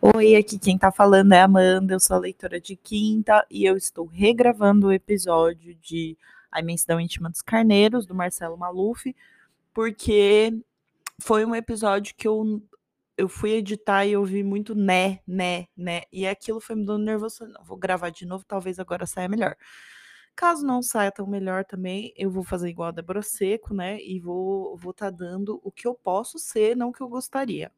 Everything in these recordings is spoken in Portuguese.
Oi, aqui quem tá falando é Amanda, eu sou a leitora de quinta e eu estou regravando o episódio de A Imensidão Íntima dos Carneiros, do Marcelo Maluf, porque foi um episódio que eu, eu fui editar e ouvi muito né, né, né, e aquilo foi me dando nervoso. Não, vou gravar de novo, talvez agora saia melhor. Caso não saia tão melhor também, eu vou fazer igual a Débora Seco, né? E vou vou tá dando o que eu posso ser, não o que eu gostaria.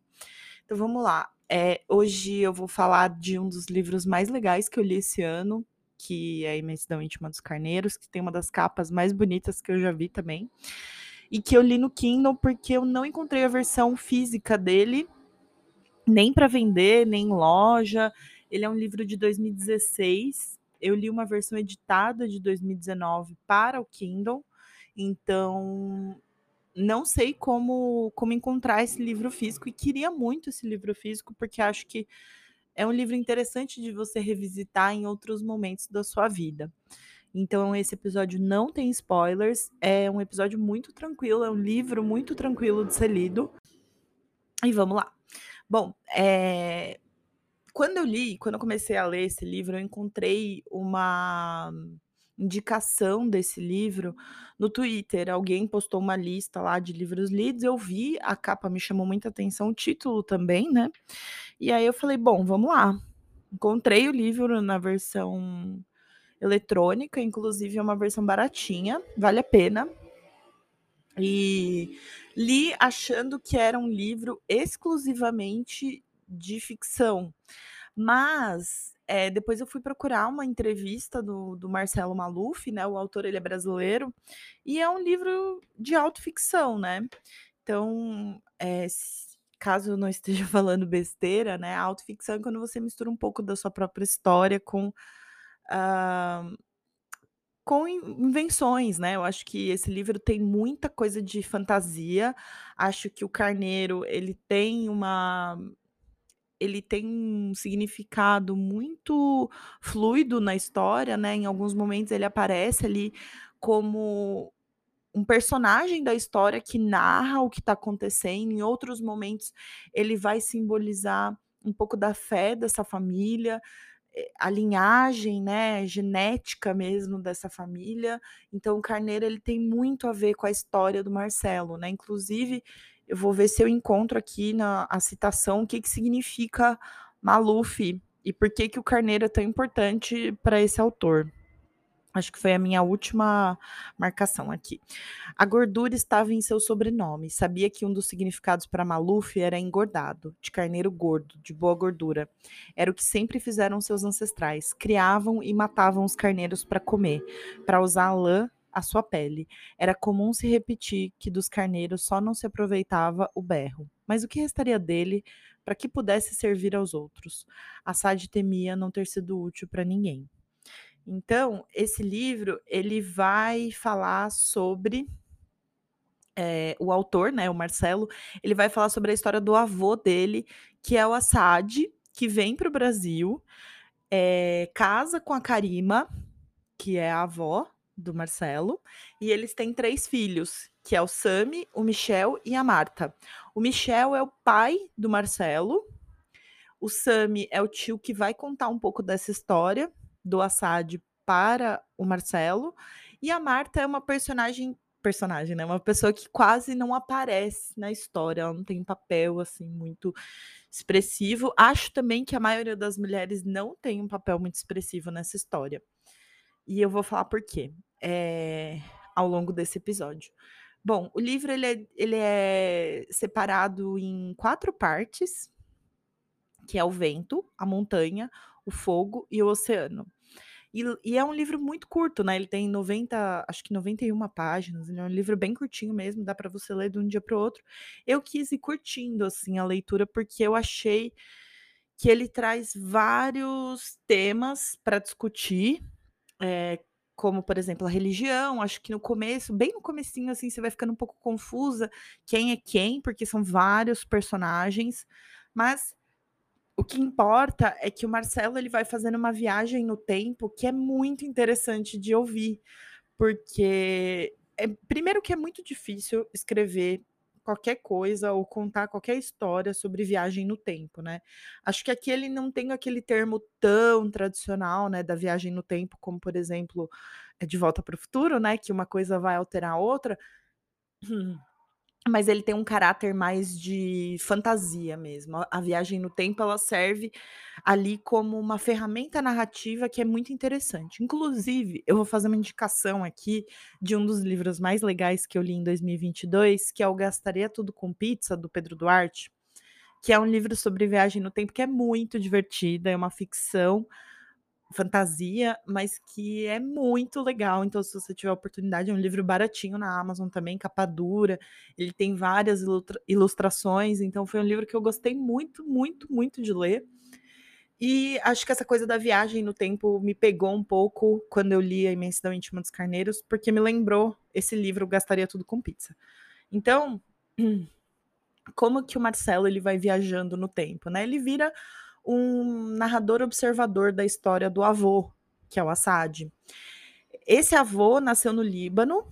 Então vamos lá. É, hoje eu vou falar de um dos livros mais legais que eu li esse ano, que é a Imensidão Íntima dos Carneiros, que tem uma das capas mais bonitas que eu já vi também. E que eu li no Kindle porque eu não encontrei a versão física dele, nem para vender, nem em loja. Ele é um livro de 2016 eu li uma versão editada de 2019 para o Kindle, então não sei como, como encontrar esse livro físico e queria muito esse livro físico porque acho que é um livro interessante de você revisitar em outros momentos da sua vida. Então, esse episódio não tem spoilers, é um episódio muito tranquilo, é um livro muito tranquilo de ser lido. E vamos lá. Bom, é, quando eu li, quando eu comecei a ler esse livro, eu encontrei uma indicação desse livro no Twitter. Alguém postou uma lista lá de livros lidos, eu vi, a capa me chamou muita atenção, o título também, né? E aí eu falei, bom, vamos lá. Encontrei o livro na versão eletrônica, inclusive é uma versão baratinha, vale a pena. E li achando que era um livro exclusivamente de ficção. Mas é, depois eu fui procurar uma entrevista do, do Marcelo Maluf, né? O autor ele é brasileiro, e é um livro de autoficção, né? Então, é, caso eu não esteja falando besteira, né? A autoficção é quando você mistura um pouco da sua própria história com. Uh, com invenções, né? Eu acho que esse livro tem muita coisa de fantasia. Acho que o Carneiro ele tem uma ele tem um significado muito fluido na história, né, em alguns momentos ele aparece ali como um personagem da história que narra o que está acontecendo, em outros momentos ele vai simbolizar um pouco da fé dessa família, eh, a linhagem, né, genética mesmo dessa família. Então o Carneiro ele tem muito a ver com a história do Marcelo, né? Inclusive eu vou ver se eu encontro aqui na a citação o que, que significa Maluf e por que, que o Carneiro é tão importante para esse autor. Acho que foi a minha última marcação aqui. A gordura estava em seu sobrenome. Sabia que um dos significados para Maluf era engordado, de carneiro gordo, de boa gordura. Era o que sempre fizeram seus ancestrais. Criavam e matavam os carneiros para comer, para usar lã a sua pele. Era comum se repetir que dos carneiros só não se aproveitava o berro. Mas o que restaria dele para que pudesse servir aos outros? Assad temia não ter sido útil para ninguém. Então, esse livro ele vai falar sobre é, o autor, né, o Marcelo, ele vai falar sobre a história do avô dele, que é o Assad, que vem para o Brasil, é, casa com a Karima, que é a avó do Marcelo, e eles têm três filhos, que é o Sami, o Michel e a Marta. O Michel é o pai do Marcelo, o Sami é o tio que vai contar um pouco dessa história do Assad para o Marcelo, e a Marta é uma personagem personagem, né? Uma pessoa que quase não aparece na história, ela não tem um papel assim muito expressivo. Acho também que a maioria das mulheres não tem um papel muito expressivo nessa história. E eu vou falar por quê é, ao longo desse episódio. Bom, o livro ele é, ele é separado em quatro partes, que é o vento, a montanha, o fogo e o oceano. E, e, é um livro muito curto, né? Ele tem 90, acho que 91 páginas. Ele é um livro bem curtinho mesmo, dá para você ler de um dia para o outro. Eu quis ir curtindo assim a leitura porque eu achei que ele traz vários temas para discutir, é, como, por exemplo, a religião. Acho que no começo, bem no comecinho, assim, você vai ficando um pouco confusa quem é quem, porque são vários personagens. Mas o que importa é que o Marcelo ele vai fazendo uma viagem no tempo que é muito interessante de ouvir, porque é, primeiro que é muito difícil escrever qualquer coisa ou contar qualquer história sobre viagem no tempo, né. Acho que aqui ele não tem aquele termo tão tradicional, né, da viagem no tempo, como por exemplo, é De Volta para o Futuro, né, que uma coisa vai alterar a outra. Mas ele tem um caráter mais de fantasia mesmo. A viagem no tempo, ela serve ali como uma ferramenta narrativa que é muito interessante. Inclusive, eu vou fazer uma indicação aqui de um dos livros mais legais que eu li em 2022, que é o Gastaria Tudo com Pizza, do Pedro Duarte, que é um livro sobre viagem no tempo que é muito divertida, é uma ficção fantasia, mas que é muito legal. Então, se você tiver oportunidade, é um livro baratinho na Amazon também, capa dura. Ele tem várias ilustra ilustrações, então foi um livro que eu gostei muito, muito, muito de ler. E acho que essa coisa da viagem no tempo me pegou um pouco quando eu li A Imensidão Íntima dos Carneiros, porque me lembrou esse livro Gastaria Tudo com Pizza. Então, como que o Marcelo ele vai viajando no tempo, né? Ele vira um narrador observador da história do avô, que é o Assad. Esse avô nasceu no Líbano,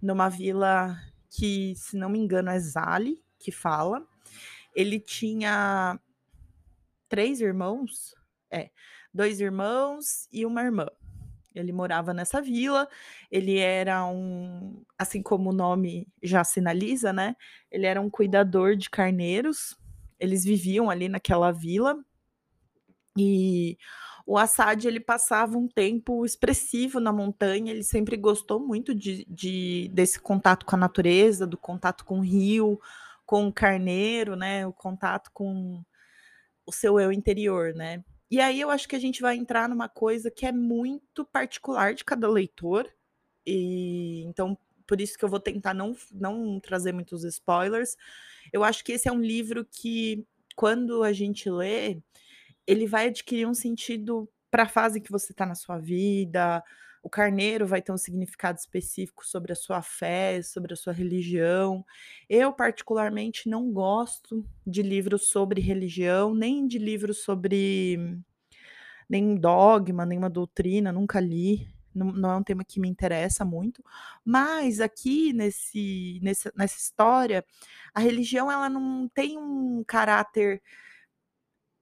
numa vila que, se não me engano, é Zali, que fala. Ele tinha três irmãos, é, dois irmãos e uma irmã. Ele morava nessa vila, ele era um, assim como o nome já sinaliza, né? Ele era um cuidador de carneiros. Eles viviam ali naquela vila e o Assad ele passava um tempo expressivo na montanha, ele sempre gostou muito de, de, desse contato com a natureza, do contato com o rio, com o carneiro, né? O contato com o seu eu interior, né? E aí eu acho que a gente vai entrar numa coisa que é muito particular de cada leitor, e então por isso que eu vou tentar não, não trazer muitos spoilers. Eu acho que esse é um livro que, quando a gente lê, ele vai adquirir um sentido para a fase que você está na sua vida. O carneiro vai ter um significado específico sobre a sua fé, sobre a sua religião. Eu, particularmente, não gosto de livros sobre religião, nem de livros sobre nenhum dogma, nenhuma doutrina, nunca li. Não, não, é um tema que me interessa muito, mas aqui nesse, nesse, nessa história, a religião ela não tem um caráter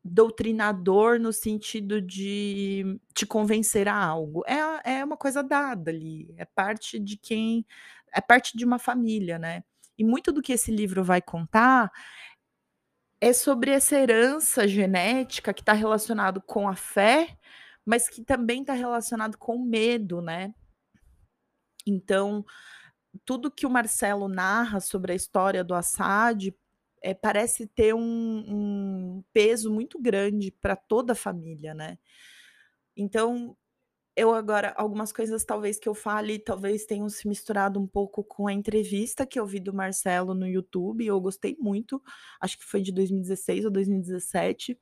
doutrinador no sentido de te convencer a algo. É, é uma coisa dada ali, é parte de quem. É parte de uma família, né? E muito do que esse livro vai contar é sobre essa herança genética que está relacionado com a fé, mas que também está relacionado com o medo, né? Então, tudo que o Marcelo narra sobre a história do Assad é, parece ter um, um peso muito grande para toda a família, né? Então, eu agora, algumas coisas talvez que eu fale, talvez tenham se misturado um pouco com a entrevista que eu vi do Marcelo no YouTube, eu gostei muito, acho que foi de 2016 ou 2017,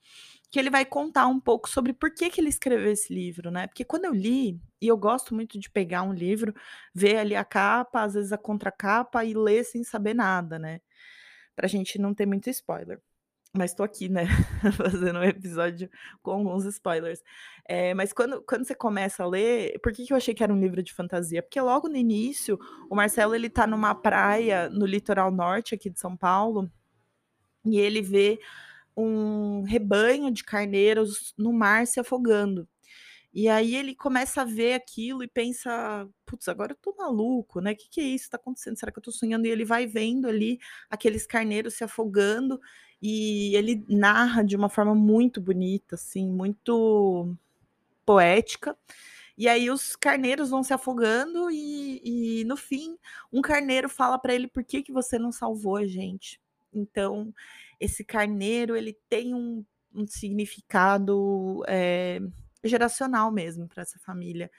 que ele vai contar um pouco sobre por que, que ele escreveu esse livro, né? Porque quando eu li, e eu gosto muito de pegar um livro, ver ali a capa, às vezes a contracapa e ler sem saber nada, né? Pra gente não ter muito spoiler. Mas tô aqui, né, fazendo um episódio com alguns spoilers. É, mas quando, quando você começa a ler, por que, que eu achei que era um livro de fantasia? Porque logo no início, o Marcelo ele tá numa praia no litoral norte aqui de São Paulo, e ele vê um rebanho de carneiros no mar se afogando. E aí ele começa a ver aquilo e pensa: "Putz, agora eu tô maluco, né, que que é isso tá acontecendo? Será que eu tô sonhando?" E ele vai vendo ali aqueles carneiros se afogando, e ele narra de uma forma muito bonita, assim, muito poética. E aí os carneiros vão se afogando e e no fim, um carneiro fala para ele: "Por que que você não salvou a gente?". Então, esse carneiro ele tem um um significado, eh geracional mesmo para essa família.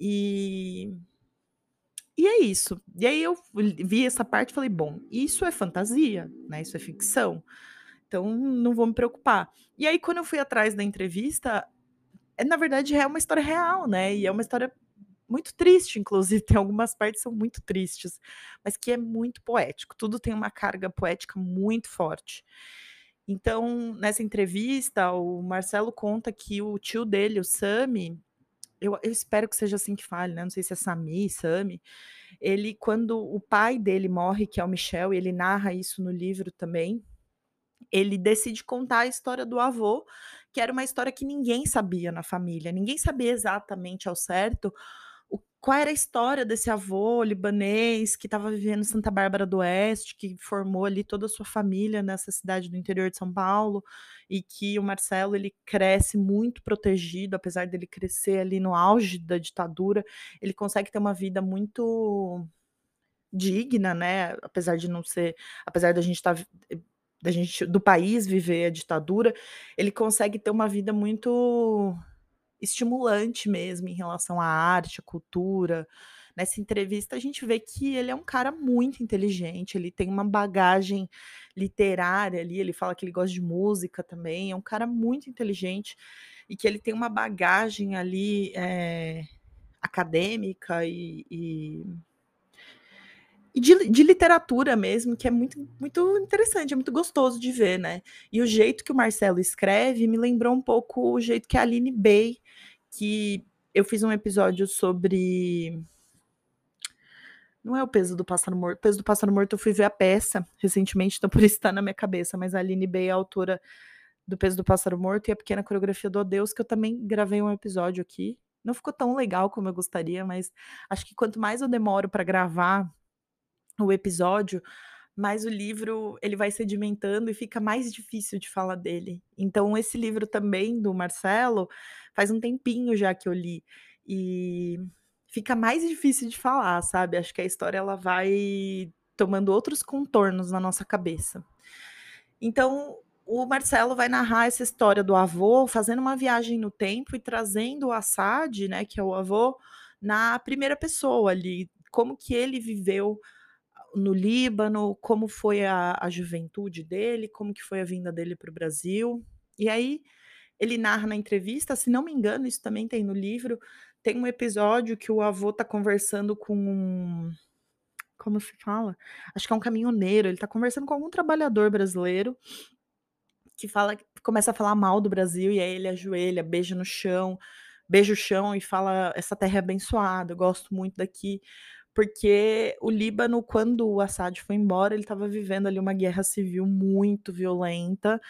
E e é isso. E aí eu vi essa parte e falei: "Bom, isso é fantasia, né, isso é ficção, então não vou me preocupar". E aí quando eu fui atrás da entrevista, é na verdade é uma história real, né, e é uma história muito triste, inclusive, tem algumas partes que são muito tristes, mas que é muito poético, tudo tem uma carga poética muito forte. Então, nessa entrevista, o Marcelo conta que o tio dele, o Sami, eu eu espero que seja assim que fale, né, não sei se é Sami, Sami, ele quando o pai dele morre, que é o Michel, ele narra isso no livro também, ele decide contar a história do avô, que era uma história que ninguém sabia na família, ninguém sabia exatamente ao certo qual era a história desse avô libanês que estava vivendo em Santa Bárbara do Oeste, que formou ali toda a sua família nessa cidade do interior de São Paulo, e que o Marcelo ele cresce muito protegido, apesar dele crescer ali no auge da ditadura, ele consegue ter uma vida muito digna, né, apesar de não ser apesar da gente estar da gente do país viver a ditadura, ele consegue ter uma vida muito estimulante mesmo em relação à arte, à cultura. Nessa entrevista a gente vê que ele é um cara muito inteligente, ele tem uma bagagem literária ali, ele fala que ele gosta de música também, é um cara muito inteligente e que ele tem uma bagagem ali é, acadêmica e, e e de, de, literatura mesmo, que é muito, muito interessante, é muito gostoso de ver, né? E o jeito que o Marcelo escreve me lembrou um pouco o jeito que a Aline Bay, que eu fiz um episódio sobre. Não é o peso do pássaro morto. O peso do pássaro morto eu fui ver a peça recentemente, então por isso está na minha cabeça. Mas a Aline Bay é a autora do peso do pássaro morto e a pequena coreografia do Adeus, que eu também gravei um episódio aqui. Não ficou tão legal como eu gostaria, mas acho que quanto mais eu demoro para gravar o episódio, mais o livro ele vai sedimentando e fica mais difícil de falar dele. Então esse livro também do Marcelo faz um tempinho já que eu li e fica mais difícil de falar, sabe? Acho que a história ela vai tomando outros contornos na nossa cabeça. Então, o Marcelo vai narrar essa história do avô, fazendo uma viagem no tempo e trazendo o Assad, né, que é o avô, na primeira pessoa ali, como que ele viveu no Líbano, como foi a, a juventude dele, como que foi a vinda dele para o Brasil. E aí ele narra na entrevista, se não me engano, isso também tem no livro, tem um episódio que o avô está conversando com um. Como se fala? Acho que é um caminhoneiro. Ele está conversando com algum trabalhador brasileiro que fala, começa a falar mal do Brasil, e aí ele ajoelha, beija no chão, beija o chão e fala: essa terra é abençoada, eu gosto muito daqui porque o Líbano, quando o Assad foi embora, ele estava vivendo ali uma guerra civil muito violenta.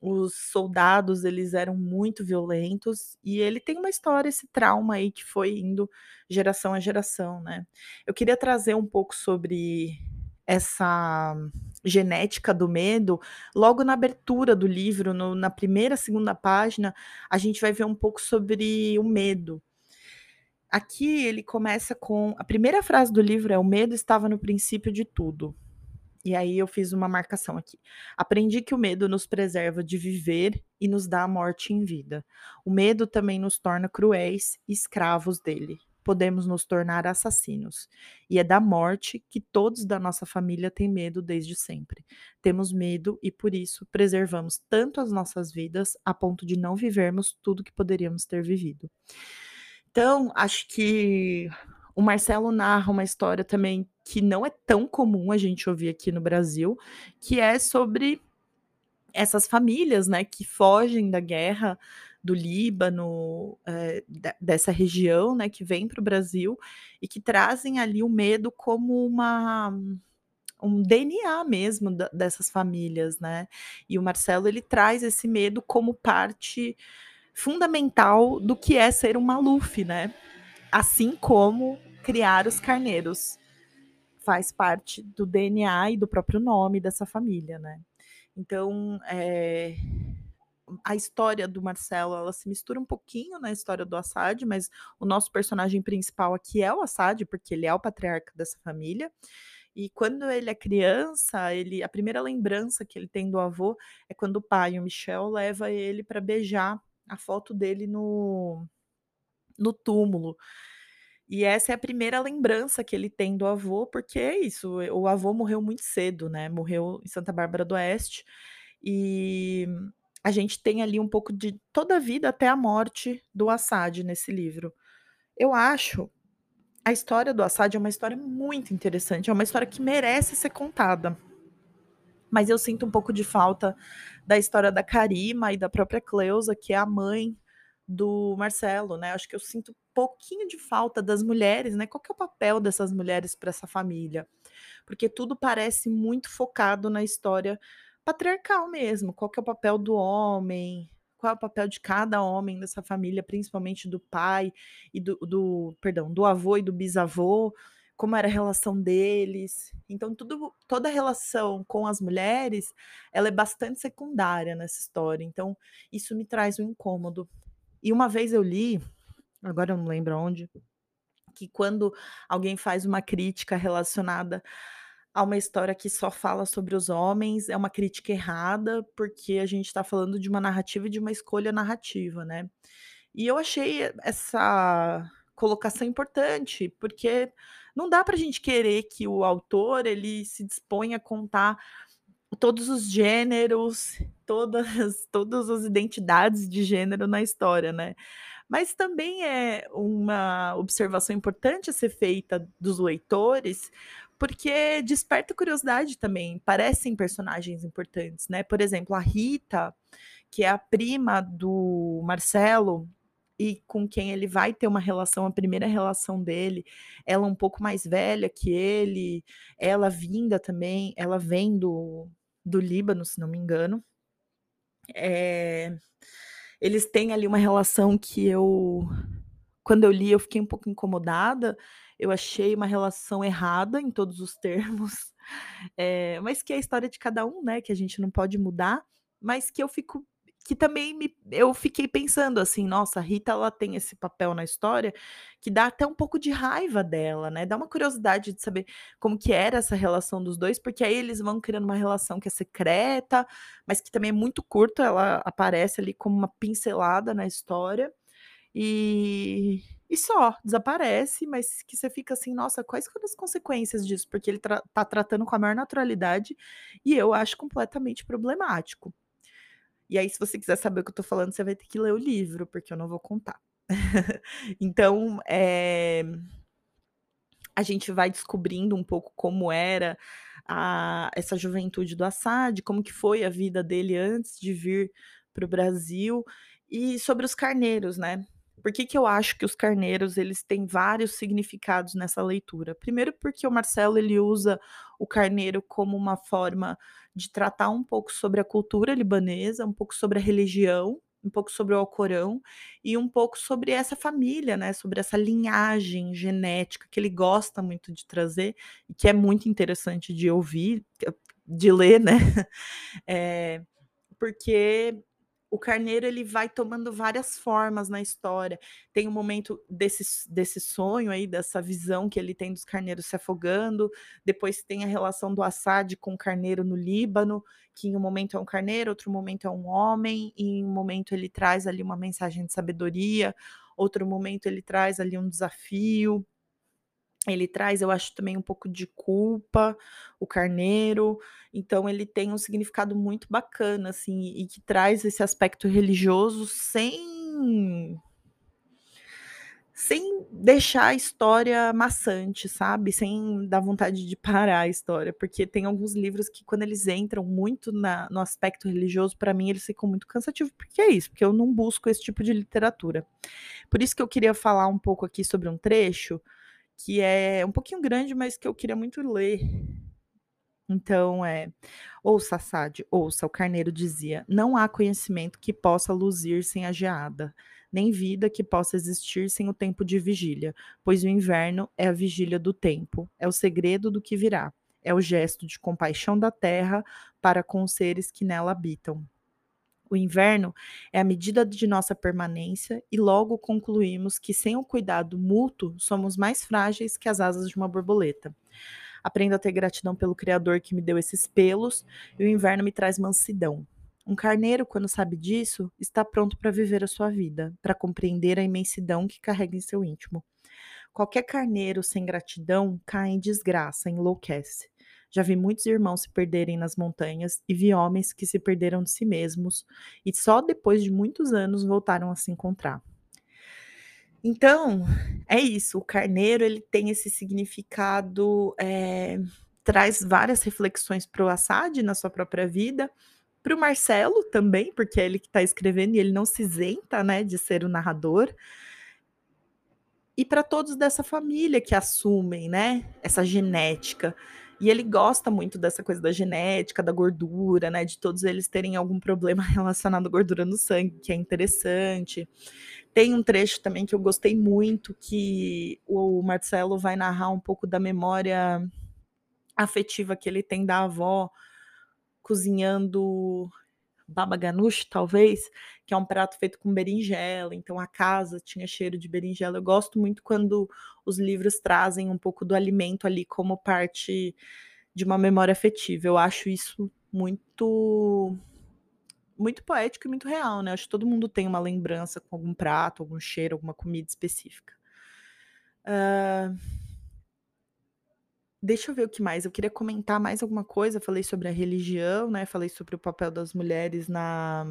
Os soldados, eles eram muito violentos e ele tem uma história, esse trauma aí que foi indo geração a geração, né? Eu queria trazer um pouco sobre essa genética do medo, logo na abertura do livro, no, na primeira, segunda página, a gente vai ver um pouco sobre o medo. Aqui ele começa com. A primeira frase do livro é: O medo estava no princípio de tudo. E aí eu fiz uma marcação aqui. Aprendi que o medo nos preserva de viver e nos dá a morte em vida. O medo também nos torna cruéis escravos dele. Podemos nos tornar assassinos. E é da morte que todos da nossa família têm medo desde sempre. Temos medo e por isso preservamos tanto as nossas vidas a ponto de não vivermos tudo que poderíamos ter vivido. Então, acho que o Marcelo narra uma história também que não é tão comum a gente ouvir aqui no Brasil, que é sobre essas famílias, né, que fogem da guerra do Líbano, é, dessa região, né, que vem para o Brasil e que trazem ali o medo como uma um DNA mesmo dessas famílias, né? E o Marcelo ele traz esse medo como parte fundamental do que é ser um Maluf, né? Assim como criar os carneiros. Faz parte do DNA e do próprio nome dessa família, né? Então, é, a história do Marcelo, ela se mistura um pouquinho na história do Assad, mas o nosso personagem principal aqui é o Assad, porque ele é o patriarca dessa família. E quando ele é criança, ele a primeira lembrança que ele tem do avô é quando o pai, o Michel, leva ele para beijar a foto dele no, no túmulo. E essa é a primeira lembrança que ele tem do avô, porque é isso, o avô morreu muito cedo, né? Morreu em Santa Bárbara do Oeste. E a gente tem ali um pouco de toda a vida até a morte do Assad nesse livro. Eu acho a história do Assad é uma história muito interessante, é uma história que merece ser contada mas eu sinto um pouco de falta da história da Karima e da própria Cleusa, que é a mãe do Marcelo, né? Acho que eu sinto pouquinho de falta das mulheres, né, qual que é o papel dessas mulheres para essa família? Porque tudo parece muito focado na história patriarcal mesmo, qual que é o papel do homem, qual é o papel de cada homem dessa família, principalmente do pai e do do perdão, do avô e do bisavô, como era a relação deles. Então tudo toda a relação com as mulheres, ela é bastante secundária nessa história, então isso me traz um incômodo. E uma vez eu li, agora eu não lembro aonde, que quando alguém faz uma crítica relacionada a uma história que só fala sobre os homens, é uma crítica errada, porque a gente está falando de uma narrativa e de uma escolha narrativa, né. E eu achei essa colocação importante, porque não dá para a gente querer que o autor ele se disponha a contar todos os gêneros, todas todas as identidades de gênero na história, né. Mas também é uma observação importante a ser feita dos leitores, porque desperta curiosidade também, parecem personagens importantes, né. Por exemplo, a Rita, que é a prima do Marcelo, e com quem ele vai ter uma relação, a primeira relação dele, ela um pouco mais velha que ele, ela vinda também, ela vem do do Líbano, se não me engano. Eh, eles têm ali uma relação que eu quando eu li eu fiquei um pouco incomodada, eu achei uma relação errada em todos os termos, eh, mas que é a história de cada um, né, que a gente não pode mudar, mas que eu fico que também me eu fiquei pensando assim: "Nossa, a Rita ela tem esse papel na história, que dá até um pouco de raiva dela, né, dá uma curiosidade de saber como que era essa relação dos 2, porque aí eles vão criando uma relação que é secreta, mas que também é muito curta, ela aparece ali como uma pincelada na história, e e só, desaparece, mas que você fica assim: "Nossa, quais foram as consequências disso?", porque ele tra tá tratando com a maior naturalidade, e eu acho completamente problemático. E aí, se você quiser saber o que eu tô falando, você vai ter que ler o livro, porque eu não vou contar. Então, eh, a gente vai descobrindo um pouco como era a essa juventude do Assad, como que foi a vida dele antes de vir para o Brasil, e sobre os carneiros, né. Por que que eu acho que os carneiros eles têm vários significados nessa leitura? Primeiro porque o Marcelo ele usa o carneiro como uma forma de tratar um pouco sobre a cultura libanesa, um pouco sobre a religião, um pouco sobre o Alcorão e um pouco sobre essa família, né, sobre essa linhagem genética que ele gosta muito de trazer e que é muito interessante de ouvir, de ler, né. Eh, porque o carneiro ele vai tomando várias formas na história. Tem um momento desse desse sonho aí, dessa visão que ele tem dos carneiros se afogando, depois tem a relação do Assad com o carneiro no Líbano, que em um momento é um carneiro, outro momento é um homem, e em um momento ele traz ali uma mensagem de sabedoria, outro momento ele traz ali um desafio. Ele traz, eu acho, também um pouco de culpa, o carneiro, então ele tem um significado muito bacana, assim, e que traz esse aspecto religioso sem sem deixar a história maçante, sabe, sem dar vontade de parar a história, porque tem alguns livros que quando eles entram muito na no aspecto religioso, para mim eles ficam muito cansativos, porque é isso, porque eu não busco esse tipo de literatura. Por isso que eu queria falar um pouco aqui sobre um trecho, que é um pouquinho grande, mas que eu queria muito ler. Então é: "Ouça, Assad, ouça", o carneiro dizia: "Não há conhecimento que possa luzir sem a geada, nem vida que possa existir sem o tempo de vigília, pois o inverno é a vigília do tempo, é o segredo do que virá, é o gesto de compaixão da terra para com os seres que nela habitam. O inverno é a medida de nossa permanência e logo concluímos que sem o cuidado mútuo somos mais frágeis que as asas de uma borboleta. Aprendo a ter gratidão pelo Criador que me deu esses pelos e o inverno me traz mansidão. Um carneiro, quando sabe disso, está pronto para viver a sua vida, para compreender a imensidão que carrega em seu íntimo. Qualquer carneiro sem gratidão cai em desgraça, enlouquece. Já vi muitos irmãos se perderem nas montanhas e vi homens que se perderam de si mesmos e só depois de muitos anos voltaram a se encontrar. Então, é isso, o carneiro ele tem esse significado, eh, traz várias reflexões para o Assad na sua própria vida, para o Marcelo também, porque é ele que está escrevendo e ele não se isenta, né, de ser o narrador. e para todos dessa família que assumem, né, essa genética. E ele gosta muito dessa coisa da genética, da gordura, né, de todos eles terem algum problema relacionado à gordura no sangue, que é interessante. Tem um trecho também que eu gostei muito, que o Marcelo vai narrar um pouco da memória afetiva que ele tem da avó cozinhando baba ganoush, talvez, que é um prato feito com berinjela, então a casa tinha cheiro de berinjela. Eu gosto muito quando os livros trazem um pouco do alimento ali como parte de uma memória afetiva. Eu acho isso muito muito poético e muito real, né? Acho que todo mundo tem uma lembrança com algum prato, algum cheiro, alguma comida específica. Uh, Deixa eu ver o que mais. Eu queria comentar mais alguma coisa. Falei sobre a religião, né? Falei sobre o papel das mulheres na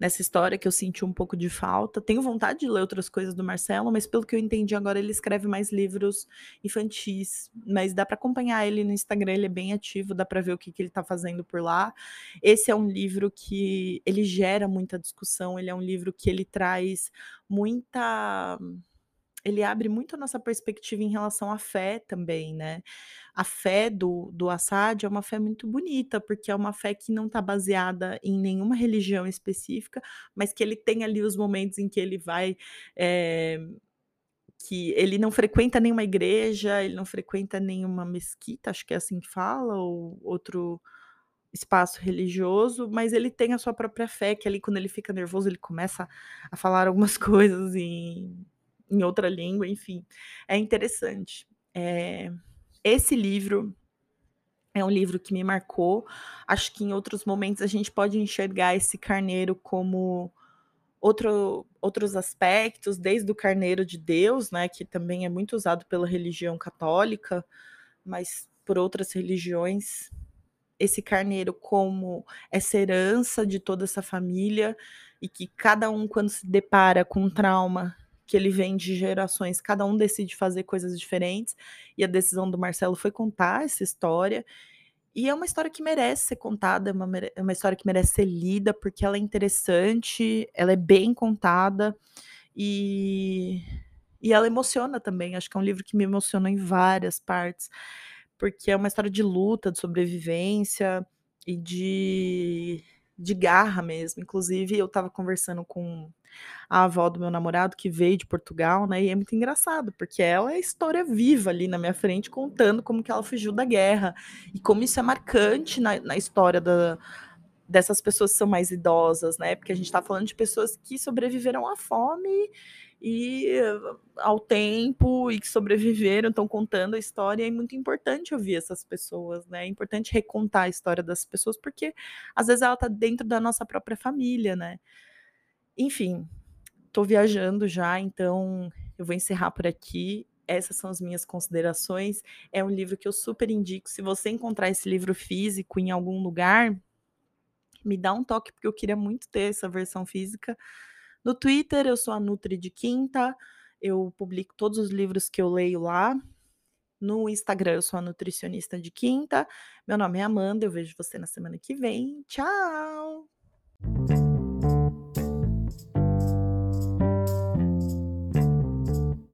nessa história que eu senti um pouco de falta. Tenho vontade de ler outras coisas do Marcelo, mas pelo que eu entendi agora ele escreve mais livros infantis, mas dá para acompanhar ele no Instagram, ele é bem ativo, dá para ver o que, que ele está fazendo por lá. Esse é um livro que ele gera muita discussão, ele é um livro que ele traz muita ele abre muito a nossa perspectiva em relação à fé também, né. A fé do do Assad é uma fé muito bonita, porque é uma fé que não está baseada em nenhuma religião específica, mas que ele tem ali os momentos em que ele vai, eh, que ele não frequenta nenhuma igreja, ele não frequenta nenhuma mesquita, acho que é assim que fala, ou outro espaço religioso, mas ele tem a sua própria fé, que ali quando ele fica nervoso, ele começa a falar algumas coisas em em outra língua, enfim, é interessante. É, esse livro é um livro que me marcou. Acho que em outros momentos a gente pode enxergar esse carneiro como outro, outros aspectos, desde o carneiro de Deus, né, que também é muito usado pela religião católica, mas por outras religiões, esse carneiro como essa herança de toda essa família e que cada um quando se depara com um trauma que ele vem de gerações, cada um decide fazer coisas diferentes, e a decisão do Marcelo foi contar essa história. E é uma história que merece ser contada, é uma, é uma história que merece ser lida, porque ela é interessante, ela é bem contada e, e ela emociona também. Acho que é um livro que me emociona em várias partes, porque é uma história de luta, de sobrevivência e de, de garra mesmo. Inclusive, eu estava conversando com a avó do meu namorado, que veio de Portugal, né? E é muito engraçado, porque ela é história viva ali na minha frente, contando como que ela fugiu da guerra e como isso é marcante na, na história da, dessas pessoas que são mais idosas, né? Porque a gente está falando de pessoas que sobreviveram à fome e ao tempo e que sobreviveram, estão contando a história, é muito importante ouvir essas pessoas, né? É importante recontar a história das pessoas, porque às vezes ela está dentro da nossa própria família, né? Enfim, tô viajando já, então eu vou encerrar por aqui. Essas são as minhas considerações. É um livro que eu super indico. Se você encontrar esse livro físico em algum lugar, me dá um toque, porque eu queria muito ter essa versão física. No Twitter, eu sou a Nutri de Quinta. Eu publico todos os livros que eu leio lá. No Instagram, eu sou a nutricionista de quinta. Meu nome é Amanda. Eu vejo você na semana que vem. Tchau!